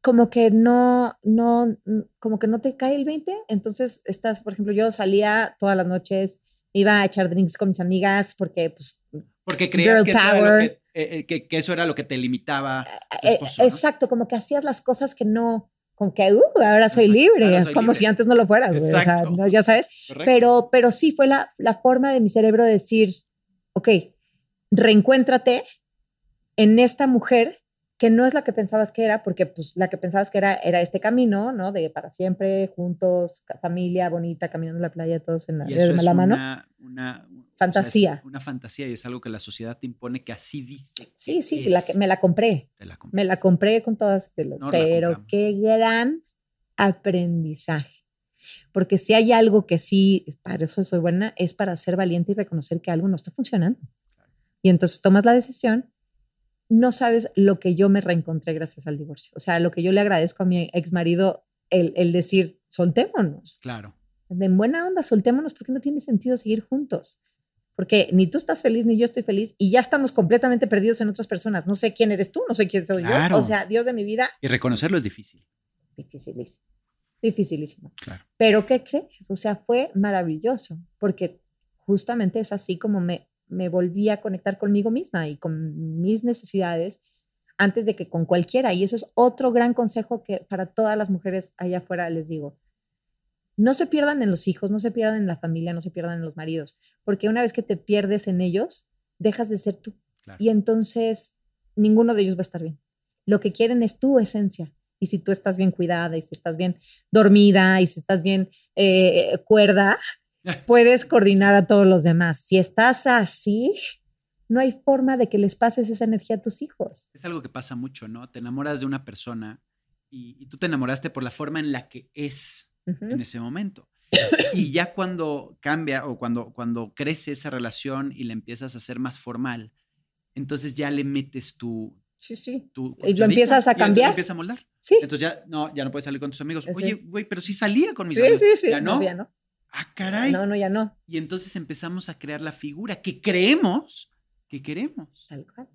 como que no, no, como que no te cae el 20. Entonces estás, por ejemplo, yo salía todas las noches, iba a echar drinks con mis amigas porque, pues, Porque creías Girl que eso, era lo power. que, eh, eh, que- que eso era lo que te limitaba tu eh, esposo, ¿no? exacto, como que hacías las cosas que no, como que, uh, ahora soy Exacto, libre, ahora soy como libre. si antes no lo fueras, o sea, no, ya sabes. ¿Correcto? Pero, pero sí fue la, la forma de mi cerebro de decir, ok, reencuéntrate en esta mujer que no es la que pensabas que era, porque pues la que pensabas que era era este camino, ¿no? De para siempre, juntos, familia bonita, caminando en la playa, todos en la, y de es la mano. una, una- o sea, es Fantasía. una fantasía y es algo que la sociedad te impone que así dice. Sí, sí, la que- me la compré, la me la compré con todas, No pero qué gran aprendizaje. Porque si hay algo que sí, para eso soy buena, es para ser valiente y reconocer que algo no está funcionando. Y entonces tomas la decisión, no sabes lo que yo me reencontré gracias al divorcio. O sea, lo que yo le agradezco a mi ex marido, el, el decir, soltémonos. Claro. En buena onda, soltémonos porque no tiene sentido seguir juntos. Porque ni tú estás feliz ni yo estoy feliz y ya estamos completamente perdidos en otras personas. No sé quién eres tú, no sé quién soy Claro. yo. O sea, Dios de mi vida, Y reconocerlo es difícil. dificilísimo. Dificilísimo. Claro. Pero ¿qué crees? O sea, fue maravilloso porque justamente es así como me, me volví a conectar conmigo misma y con mis necesidades antes de que con cualquiera. Y eso es otro gran consejo que para todas las mujeres allá afuera les digo. No se pierdan en los hijos, no se pierdan en la familia, no se pierdan en los maridos, porque una vez que te pierdes en ellos, dejas de ser tú. Claro. Y entonces ninguno de ellos va a estar bien. Lo que quieren es tu esencia. Y si tú estás bien cuidada y si estás bien dormida y si estás bien eh, cuerda, puedes coordinar a todos los demás. Si estás así, no hay forma de que les pases esa energía a tus hijos. Es algo que pasa mucho, ¿no? Te enamoras de una persona y, y tú te enamoraste por la forma en la que es en ese momento. Y ya cuando cambia o cuando, cuando crece esa relación y la empiezas a hacer más formal, entonces ya le metes tu... Sí, sí. tu ¿Y lo empiezas a y cambiar? lo empiezas a moldar. Sí. Entonces ya no, ya no puedes salir con tus amigos. Oye, güey, pero sí salía con mis Sí, amigos. sí, sí. Ya no. ya no. Ah, caray. No, no, ya no. Y entonces empezamos a crear la figura que creemos que queremos. Tal cual.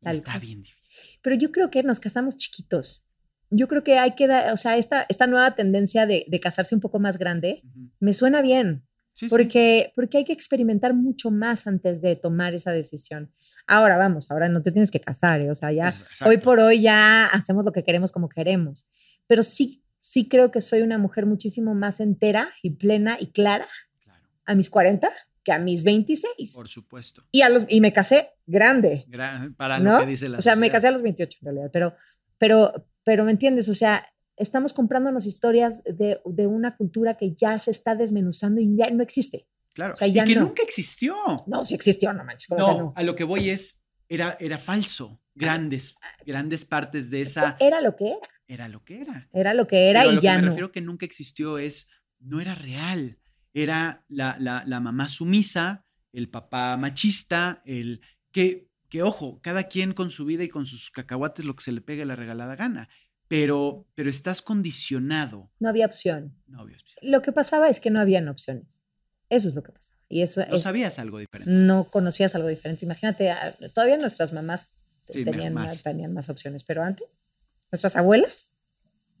Tal está cual. bien difícil. Pero yo creo que nos casamos chiquitos. Yo creo que hay que dar, o sea, esta, esta nueva tendencia de, de casarse un poco más grande, me suena bien. Sí, sí. porque, porque hay que experimentar mucho más antes de tomar esa decisión. Ahora vamos, ahora no te tienes que casar, ¿eh? o sea, ya hoy por hoy ya hacemos lo que queremos como queremos, pero sí, sí creo que soy una mujer muchísimo más entera y plena y clara Claro, a mis 40 que a mis 26. por supuesto. Y, a los, y me casé grande, Gra- Para ¿no? lo que dice la o sea, me casé a los 28 en realidad, pero, pero, pero ¿me entiendes? O sea, estamos comprándonos historias de, de una cultura que ya se está desmenuzando y ya no existe. Claro. o sea, y ya que no. nunca existió. No, si existió, no manches. ¿cómo No, no? a lo que voy es, era, era falso. Grandes, grandes partes de esa Era lo que era. Era lo que era. Era lo que era Pero y lo ya que me no. refiero que nunca existió es, no era real. Era la, la, la mamá sumisa, el papá machista, el que, que, ojo, cada quien con su vida y con sus cacahuates lo que se le pegue la regalada gana. Pero, pero estás condicionado. No había opción. No había opción. Lo que pasaba es que no habían opciones. Eso es lo que pasaba. Y eso No es- sabías algo diferente. no conocías algo diferente. Imagínate, ah, todavía nuestras mamás Sí, tenían, más, tenían más opciones, pero antes, nuestras abuelas,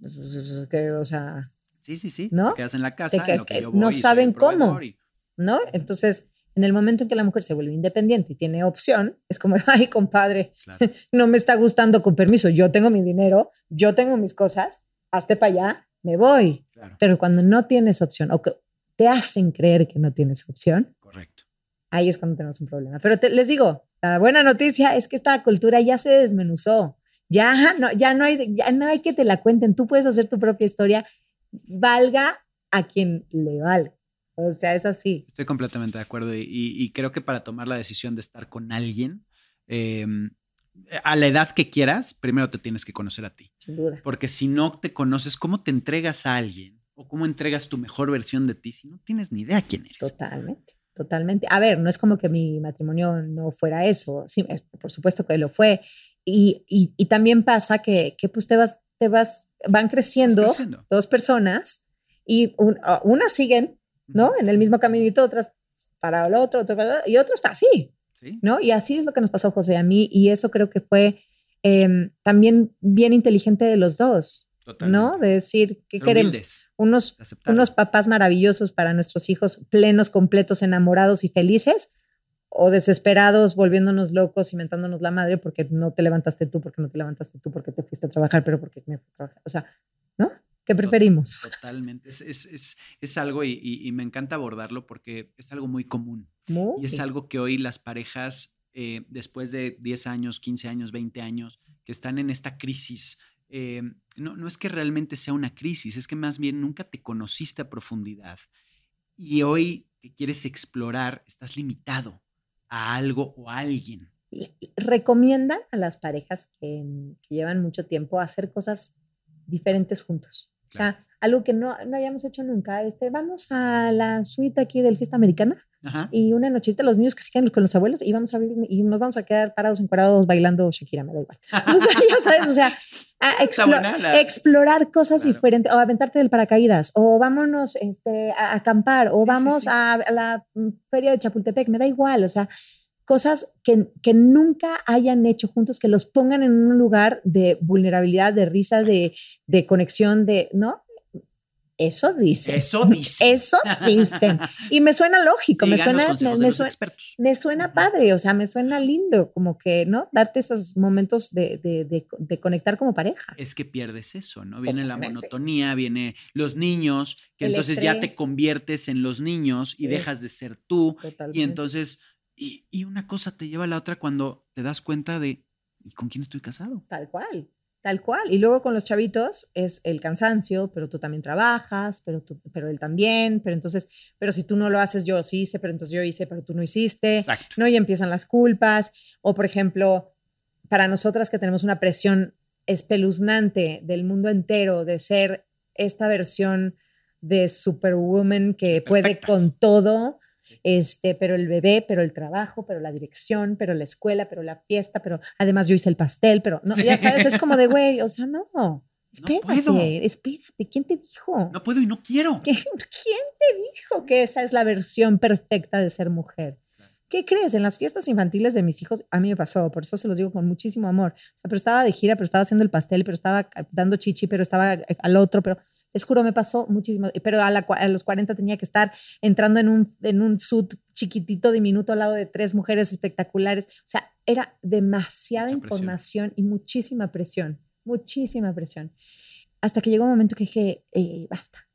pues, que, o sea, Sí, sí, sí. ¿No? Te quedas en la casa, que- en lo que que yo no voy saben cómo. y- ¿no? Entonces, en el momento en que la mujer se vuelve independiente y tiene opción, es como, ay, compadre, claro. no me está gustando con permiso, yo tengo mi dinero, yo tengo mis cosas, hazte para allá, me voy. claro, Pero cuando no tienes opción o que te hacen creer que no tienes opción, correcto. ahí es cuando tenemos un problema. Pero te- les digo, la buena noticia es que esta cultura ya se desmenuzó. Ya no, ya no hay, ya no hay que te la cuenten. Tú puedes hacer tu propia historia, valga a quien le valga. O sea, es así. Estoy completamente de acuerdo y, y- y creo que para tomar la decisión de estar con alguien, eh, a la edad que quieras, primero te tienes que conocer a ti. Sin duda. Porque si no te conoces, ¿cómo te entregas a alguien? ¿O cómo entregas tu mejor versión de ti si no tienes ni idea quién eres? Totalmente, totalmente. A ver, no es como que mi matrimonio no fuera eso. Sí, por supuesto que lo fue. Y, y, y también pasa que, que, pues te vas, te vas, van creciendo, creciendo. dos personas y un, unas siguen, ¿no? En el mismo caminito, otras para el otro, otro para el y otros así, ¿Sí? ¿no? Y así es lo que nos pasó José a mí y eso creo que fue eh, también bien inteligente de los dos. Totalmente. ¿No? De decir que queremos unos, unos papás maravillosos para nuestros hijos, plenos, completos, enamorados y felices, o desesperados, volviéndonos locos, inventándonos la madre porque no te levantaste tú, porque no te levantaste tú, porque te fuiste a trabajar, pero porque me fui a trabajar. O sea, ¿no? ¿Qué preferimos? Totalmente. Es, es, es, es algo y, y, y, me encanta abordarlo porque es algo muy común. Muy. Y es algo que hoy las parejas, eh, después de 10 años, 15 años, 20 años, que están en esta crisis, eh, no, no es que realmente sea una crisis, es que más bien nunca te conociste a profundidad. Y hoy que quieres explorar, estás limitado a algo o a alguien. Recomiendan a las parejas que, que llevan mucho tiempo hacer cosas diferentes juntos. O sea, algo que no, no, hayamos hecho nunca. Este, vamos a la suite aquí del fiesta americana Ajá. y una nochita los niños que se quedan con los abuelos y vamos a ver y nos vamos a quedar parados encuadrados bailando Shakira, me da igual. O sea, ya sabes, o sea, a explor, la... explorar cosas claro. diferentes o aventarte del paracaídas o vámonos este, a acampar o sí, vamos sí, sí. A, a la feria de Chapultepec, me da igual, o sea, cosas que, que, nunca hayan hecho juntos, que los pongan en un lugar de vulnerabilidad, de risa, de, de, conexión, de, ¿no? Eso dice. Eso dice. Eso dicen. Y me suena lógico, me suena, me, me, suena me, suena, padre, o sea, me suena lindo, como que, ¿no? Darte esos momentos de, de, de conectar como pareja. Es que pierdes eso, ¿no? Viene Totalmente. la monotonía, viene los niños, que El entonces estrés. ya te conviertes en los niños sí. y dejas de ser tú. Totalmente. Y entonces y, y, una cosa te lleva a la otra cuando te das cuenta de ¿y con quién estoy casado? Tal cual, tal cual. Y luego con los chavitos es el cansancio, pero tú también trabajas, pero, tú, pero él también, pero entonces, pero si tú no lo haces, yo sí hice, pero entonces yo hice, pero tú no hiciste. Exacto. ¿no? Y empiezan las culpas. O por ejemplo, para nosotras que tenemos una presión espeluznante del mundo entero de ser esta versión de Superwoman que Perfectas. puede con todo este, pero el bebé, pero el trabajo, pero la dirección, pero la escuela, pero la fiesta, pero además yo hice el pastel, pero no, ya sabes, es como de, güey, o sea, no. Espérate, no puedo. espérate, ¿quién te dijo? No puedo y no quiero. ¿Quién te dijo que esa es la versión perfecta de ser mujer? ¿Qué crees? En las fiestas infantiles de mis hijos, a mí me pasó, por eso se los digo con muchísimo amor. O sea, pero estaba de gira, pero estaba haciendo el pastel, pero estaba dando chichi, pero estaba al otro, pero es juro, me pasó muchísimo, pero a, la, a, los 40 tenía que estar entrando en un, en un suit chiquitito, diminuto, al lado de tres mujeres espectaculares. O sea, era demasiada información y muchísima presión, muchísima presión. Hasta que llegó un momento que dije, eh, basta,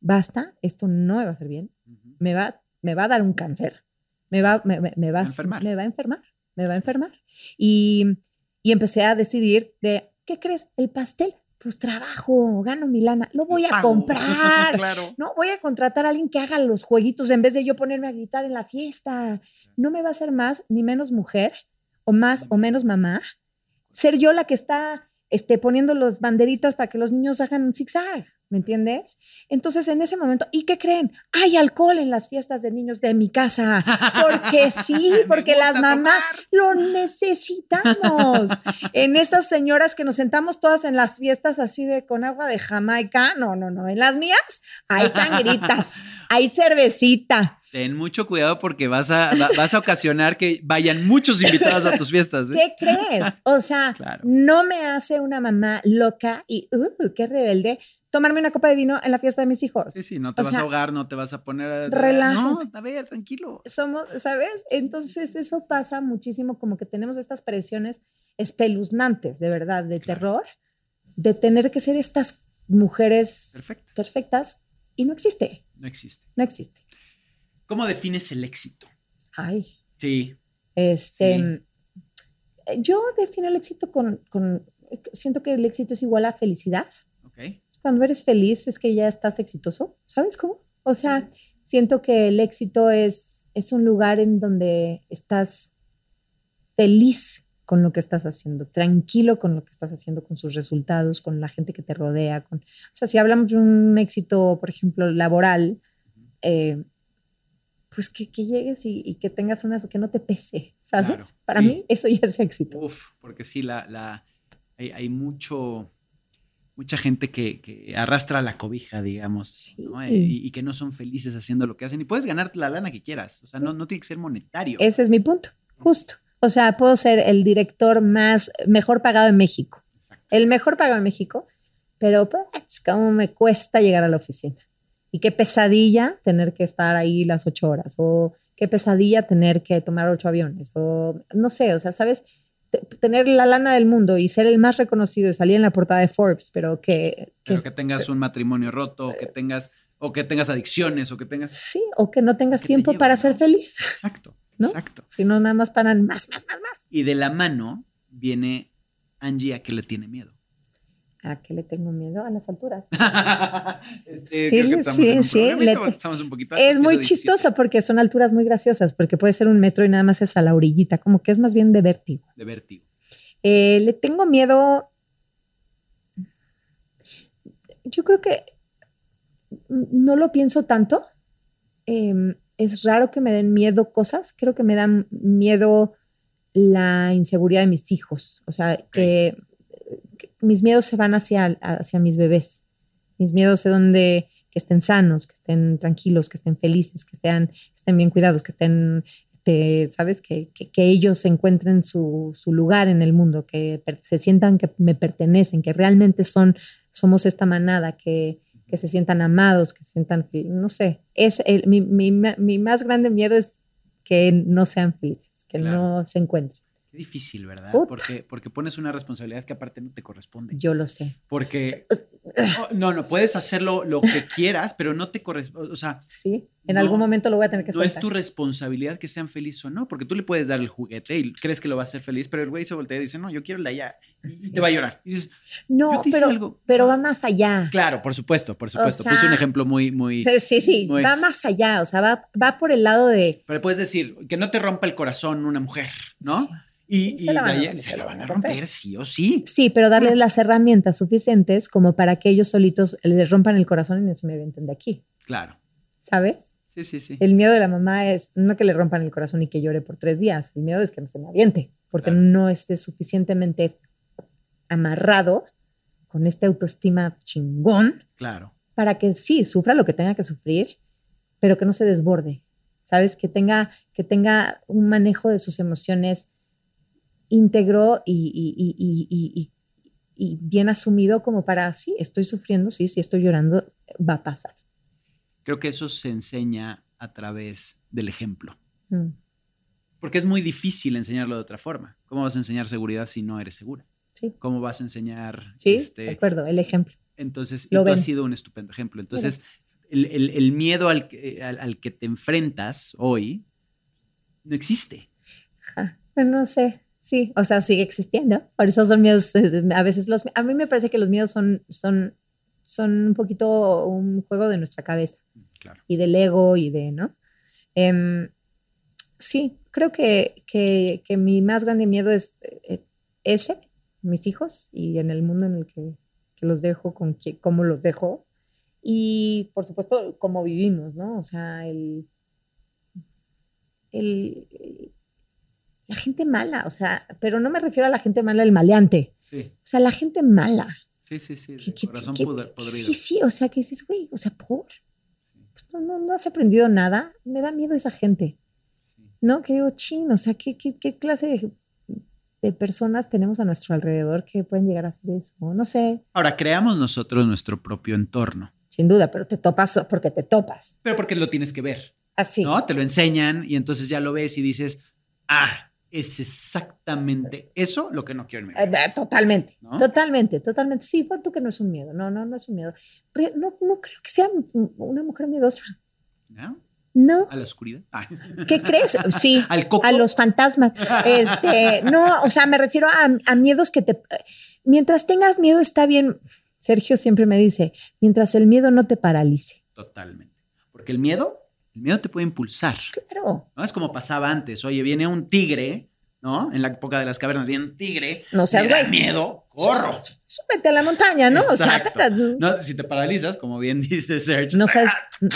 basta, esto no me va a hacer bien, uh -huh. me, va, me va a dar un cáncer, me va, me, me, me va, enfermar. me va a enfermar, me va a enfermar. Y, y empecé a decidir de, ¿qué crees? El pastel pues trabajo, gano mi lana, lo voy a Pago. comprar. claro. No, voy a contratar a alguien que haga los jueguitos en vez de yo ponerme a gritar en la fiesta. No me va a hacer más ni menos mujer o más o menos mamá. Ser yo la que está este, poniendo las banderitas para que los niños hagan zigzag. ¿Me entiendes? Entonces, en ese momento, ¿y qué creen? Hay alcohol en las fiestas de niños de mi casa. Porque sí, porque las mamás lo necesitamos. en esas señoras que nos sentamos todas en las fiestas así de con agua de Jamaica. No, no, no. En las mías hay sangritas, hay cervecita. Ten mucho cuidado porque vas a, vas a ocasionar que vayan muchos invitados a tus fiestas. ¿eh? ¿Qué crees? O sea, claro. no me hace una mamá loca y, uh, qué rebelde tomarme una copa de vino en la fiesta de mis hijos. Sí, sí, no te o vas sea, a ahogar, no te vas a poner a... No, a ver, tranquilo. Somos, ¿sabes? Entonces eso pasa muchísimo, como que tenemos estas presiones espeluznantes, de verdad, de claro. terror, de tener que ser estas mujeres Perfectas. perfectas y no existe. No existe. No existe. ¿Cómo defines el éxito? Ay. Sí. Este, sí. Yo defino el éxito con, con, siento que el éxito es igual a felicidad. Okay cuando eres feliz es que ya estás exitoso, ¿sabes cómo? O sea, siento que el éxito es, es un lugar en donde estás feliz con lo que estás haciendo, tranquilo con lo que estás haciendo, con sus resultados, con la gente que te rodea. Con, o sea, si hablamos de un éxito, por ejemplo, laboral, eh, pues que, que llegues y, y, que tengas una, que no te pese, ¿sabes? Claro, Para sí. mí eso ya es éxito. Uf, porque sí, la, la, hay, hay mucho, mucha gente que, que arrastra la cobija, digamos, ¿no? Sí. y, y que no son felices haciendo lo que hacen. Y puedes ganarte la lana que quieras, o sea, no, no tiene que ser monetario. Ese es mi punto, justo. O sea, puedo ser el director más, mejor pagado en México. Exacto. el mejor pagado en México, pero pues, cómo me cuesta llegar a la oficina. Y qué pesadilla tener que estar ahí las ocho horas, o qué pesadilla tener que tomar ocho aviones, o no sé, o sea, sabes, tener la lana del mundo y ser el más reconocido y salir en la portada de Forbes, pero que... Pero que tengas un matrimonio roto, o que tengas, o que tengas adicciones, o que tengas. Sí, o que no tengas ¿Qué te tiempo lleva, para no? ser feliz, Exacto, ¿No? exacto. sino nada más para más, más, más, más. Y de la mano viene Angie a que le tiene miedo. ¿A qué le tengo miedo? A las alturas. Este, Sí, creo que estamos sí, en un sí, le- estamos un poquito Es muy piso 17. chistoso porque son alturas muy graciosas, porque puede ser un metro y nada más es a la orillita, como que es más bien de vértigo. De vértigo. Eh, le tengo miedo. Yo creo que no lo pienso tanto. Eh, es raro que me den miedo cosas. Creo que me dan miedo la inseguridad de mis hijos. O sea, que mis miedos se van hacia, hacia mis bebés. Mis miedos de donde que estén sanos, que estén tranquilos, que estén felices, que sean, que estén bien cuidados, que estén este, ¿sabes? Que, que, que ellos encuentren su, su, lugar en el mundo, que se sientan que me pertenecen, que realmente son, somos esta manada, que, que se sientan amados, que se sientan, no sé, es el, mi, mi, mi, más grande miedo es que no sean felices, que claro. no se encuentren. Difícil, ¿verdad? Porque, porque pones una responsabilidad que aparte no te corresponde. Yo lo sé. Porque, oh, no, no, puedes hacerlo lo que quieras, pero no te corresponde, o sea. Sí, en no, algún momento lo voy a tener que No es tu responsabilidad que sean felices o no, porque tú le puedes dar el juguete y crees que lo va a hacer feliz, pero el güey se voltea y dice, no, yo quiero el de allá, y te va a llorar. Y dices, no, pero, algo. pero va más allá. Claro, por supuesto, por supuesto. O sea, Puse un ejemplo muy, muy. Sí, sí, sí muy, va más allá, o sea, va, va por el lado de. Pero puedes decir, que no te rompa el corazón una mujer, ¿no? Sí. Y, y se, la van, a, se la van a romper, sí o sí. Sí, pero darles bueno. las herramientas suficientes como para que ellos solitos les rompan el corazón y no se me avienten de aquí. Claro. ¿Sabes? Sí, sí, sí. El miedo de la mamá es no que le rompan el corazón y que llore por tres días. El miedo es que no se me aviente, porque claro. no esté suficientemente amarrado con esta autoestima chingón. Claro. Para que sí, sufra lo que tenga que sufrir, pero que no se desborde. ¿Sabes? Que tenga, que tenga un manejo de sus emociones íntegro y, y, y, y, bien asumido como para, sí, estoy sufriendo, sí, sí, estoy llorando, va a pasar. Creo que eso se enseña a través del ejemplo. Mm. Porque es muy difícil enseñarlo de otra forma. ¿Cómo vas a enseñar seguridad si no eres segura? Sí. ¿Cómo vas a enseñar? Sí, este, de acuerdo, el ejemplo. Entonces, Lo tú has sido un estupendo ejemplo. Entonces, el, el, el, miedo al que, al, al que te enfrentas hoy no existe. Ajá. No sé, Sí, o sea, sigue existiendo. Por eso son miedos, a veces los, a mí me parece que los miedos son, son, son un poquito un juego de nuestra cabeza. Claro. Y del ego y de, ¿no? Um, sí, creo que, que, que, mi más grande miedo es eh, ese, mis hijos y en el mundo en el que, que los dejo, con que, cómo los dejo. Y por supuesto, cómo vivimos, ¿no? O sea, el, el, el la gente mala, o sea, pero no me refiero a la gente mala, el maleante. Sí. O sea, la gente mala. Sí, sí, sí. Corazón podrido. Sí, sí, o sea, que dices, güey, o sea, por. Pues no, no, no, has aprendido nada. Me da miedo esa gente. Sí. ¿No? Que digo, chin, o sea, ¿qué, qué, qué clase de, de, personas tenemos a nuestro alrededor que pueden llegar a hacer eso? No sé. Ahora, creamos nosotros nuestro propio entorno. Sin duda, pero te topas porque te topas. Pero porque lo tienes que ver. Así. ¿No? Te lo enseñan y entonces ya lo ves y dices, ah, es exactamente eso lo que no quiero en mi vida. Eh, totalmente, ¿no? totalmente, totalmente. Sí, pon tú que no es un miedo. No, no, no es un miedo. Pero no, no creo que sea una mujer miedosa. ¿No? No. ¿A la oscuridad? Ay. ¿Qué crees? Sí. ¿Al coco? A los fantasmas. Este, no, o sea, me refiero a, a miedos que te. Mientras tengas miedo, está bien. Sergio siempre me dice: mientras el miedo no te paralice. Totalmente. Porque el miedo el miedo te puede impulsar. Claro. ¿no? Es como pasaba antes. Oye, viene un tigre, ¿no? En la época de las cavernas viene un tigre, No seas me da güey. miedo, corro. Súbete a la montaña, ¿no? O sea, Exacto. No, si te paralizas, como bien dice Serge. no sabes,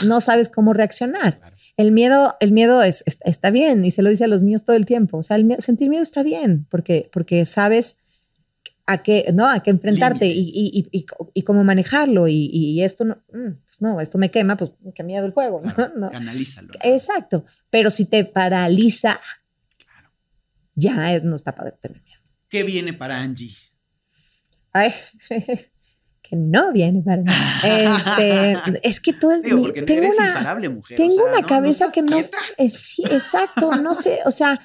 no sabes cómo reaccionar. Claro. El miedo, el miedo es- está bien y se lo dice a los niños todo el tiempo. O sea, el miedo- sentir miedo está bien porque, porque sabes a qué, ¿no? A qué enfrentarte y, y, y, y, cómo manejarlo. Y, y esto no, mm, pues no, esto me quema, pues qué miedo el fuego. ¿no? Claro, ¿no? Canalízalo. Exacto. Pero si te paraliza, Claro. ya es- no está padre tener miedo. ¿Qué viene para Angie? Ay, que no viene para mí. Este, es que todo el Digo, porque tengo eres una, imparable, mujer. tengo o sea, una ¿no? cabeza ¿No que no. eh, sí, exacto, no sé, o sea,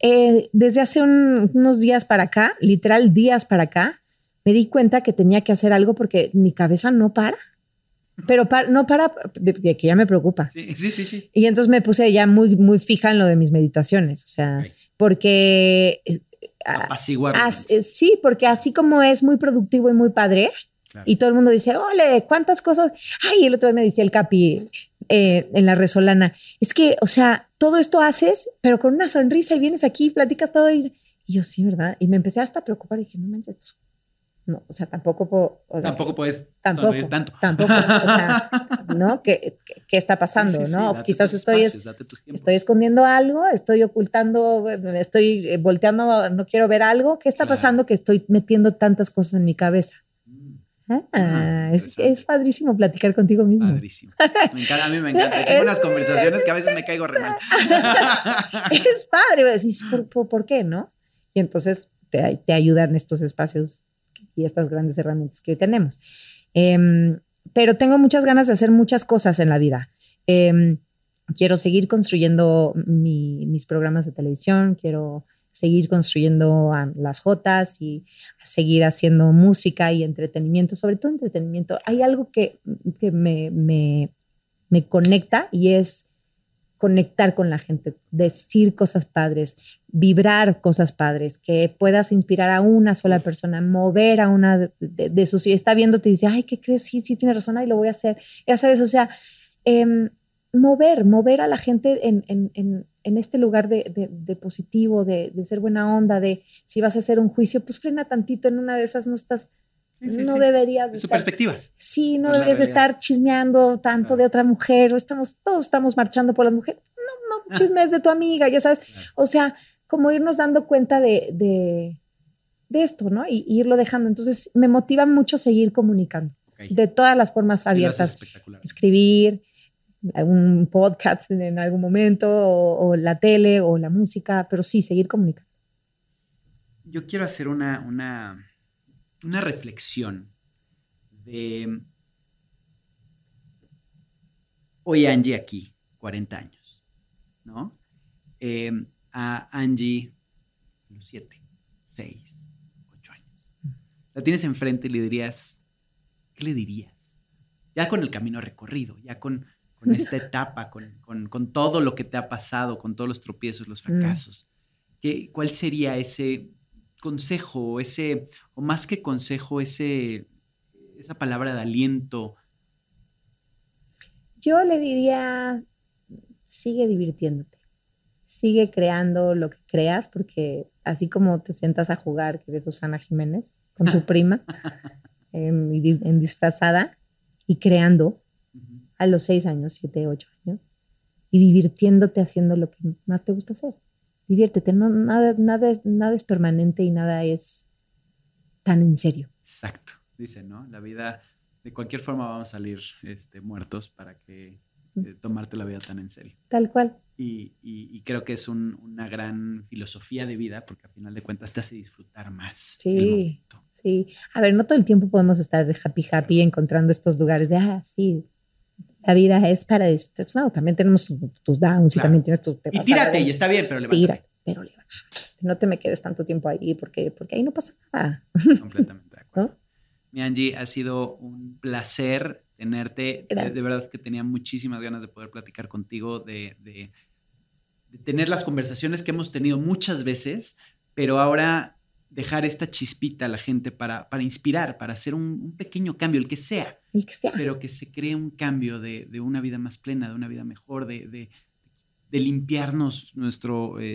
eh, desde hace un- unos días para acá, literal días para acá, me di cuenta que tenía que hacer algo porque mi cabeza no para. Pero no para, de, de que ya me preocupa. Sí, sí, sí, sí. Y entonces me puse ya muy, muy fija en lo de mis meditaciones, o sea, porque eh, Apaciguar. as- eh, sí, porque así como es muy productivo y muy padre, Claro. y todo el mundo dice, ole, ¿cuántas cosas? Ay, el otro día me decía el Capi eh, en la resolana, es que, o sea, todo esto haces, pero con una sonrisa y vienes aquí, platicas todo y, y yo, sí, ¿verdad? Y me empecé hasta a preocupar y dije, no manches, pues, no, o sea, tampoco puedo, o sea, Tampoco puedes tampoco, sonreír tanto. tampoco, o sea, ¿no? ¿Qué, qué, qué está pasando, Sí, sí, sí, no? Quizás estoy, espacios, estoy escondiendo algo, estoy ocultando, estoy eh, volteando, no quiero ver algo. ¿Qué está Claro. pasando que estoy metiendo tantas cosas en mi cabeza? Ah, es, es padrísimo platicar contigo mismo. Padrísimo. Me encanta, a mí me encanta. Tengo unas conversaciones que a veces me caigo re mal. es padre, decís, ¿por, por, por qué, no? Y entonces te, te ayudan estos espacios y estas grandes herramientas que hoy tenemos. Em, pero tengo muchas ganas de hacer muchas cosas en la vida. Em, quiero seguir construyendo mi- mis programas de televisión, quiero seguir construyendo las Jotas y seguir haciendo música y entretenimiento, sobre todo entretenimiento. Hay algo que, que me, me, me conecta y es conectar con la gente, decir cosas padres, vibrar cosas padres, que puedas inspirar a una sola persona, mover a una de, de, de sus... Y está viéndote y dice, ay, ¿qué crees? Sí, sí, tiene razón, ahí lo voy a hacer. Ya sabes, o sea, em, mover, mover a la gente en, en, en, en este lugar de, de, de positivo, de, de, ser buena onda, de si vas a hacer un juicio, pues frena tantito, en una de esas no estás, Sí, sí, no sí. deberías... Es su estar- perspectiva. Sí, no la deberías de estar chismeando tanto Claro. de otra mujer, o estamos, todos estamos marchando por las mujeres. No, no, Ah. chismes de tu amiga, ya sabes. O sea, como irnos dando cuenta de, de, de esto, ¿no? Y, y irlo dejando. Entonces, me motiva mucho seguir comunicando Ok. de todas las formas abiertas. espectacular. Escribir, un podcast en, algún momento, o, o la tele, o la música, pero sí, seguir comunicando. Yo quiero hacer una, una, una reflexión de hoy Angie aquí, 40 años, ¿no? Eh, a Angie, los 7, 6, 8 años. La tienes enfrente y le dirías, ¿qué le dirías? Ya con el camino recorrido, ya con, con esta etapa, con, con- con todo lo que te ha pasado, con todos los tropiezos, los Mm. fracasos. ¿Qué, ¿Cuál sería ese consejo, ese, o más que consejo, ese, esa palabra de aliento? Yo le diría, sigue divirtiéndote, sigue creando lo que creas, porque así como te sientas a jugar, que eres Susana Jiménez, con tu prima, en, en disfrazada, y creando. A los seis años, siete, ocho años, y divirtiéndote haciendo lo que más te gusta hacer. Diviértete, no, nada, nada, es, nada es permanente y nada es tan en serio. Exacto, dice, ¿no? La vida, de cualquier forma vamos a salir este, muertos para que eh, tomarte la vida tan en serio. Tal cual. Y, y- y creo que es un- una gran filosofía de vida porque al final de cuentas te hace disfrutar más. el Sí. momento. Sí, a ver, no todo el tiempo podemos estar happy, happy, encontrando estos lugares de, ah, sí, la vida es para disfrutar. No, también tenemos tus, downs y también tienes tus... Y tírate, y está bien, pero levántate. Tírate, pero levántate. No te me quedes tanto tiempo ahí porque, porque ahí no pasa nada. Completamente de acuerdo. ¿No? Mi Angie, ha sido un placer tenerte. De, Gracias. de verdad que tenía muchísimas ganas de poder platicar contigo, de, de- de tener las conversaciones que hemos tenido muchas veces, pero ahora dejar esta chispita a la gente para, para inspirar, para hacer un, un pequeño cambio, el que sea, El que sea. pero que se cree un cambio de, de una vida más plena, de una vida mejor, de, de- de limpiarnos nuestro... eh,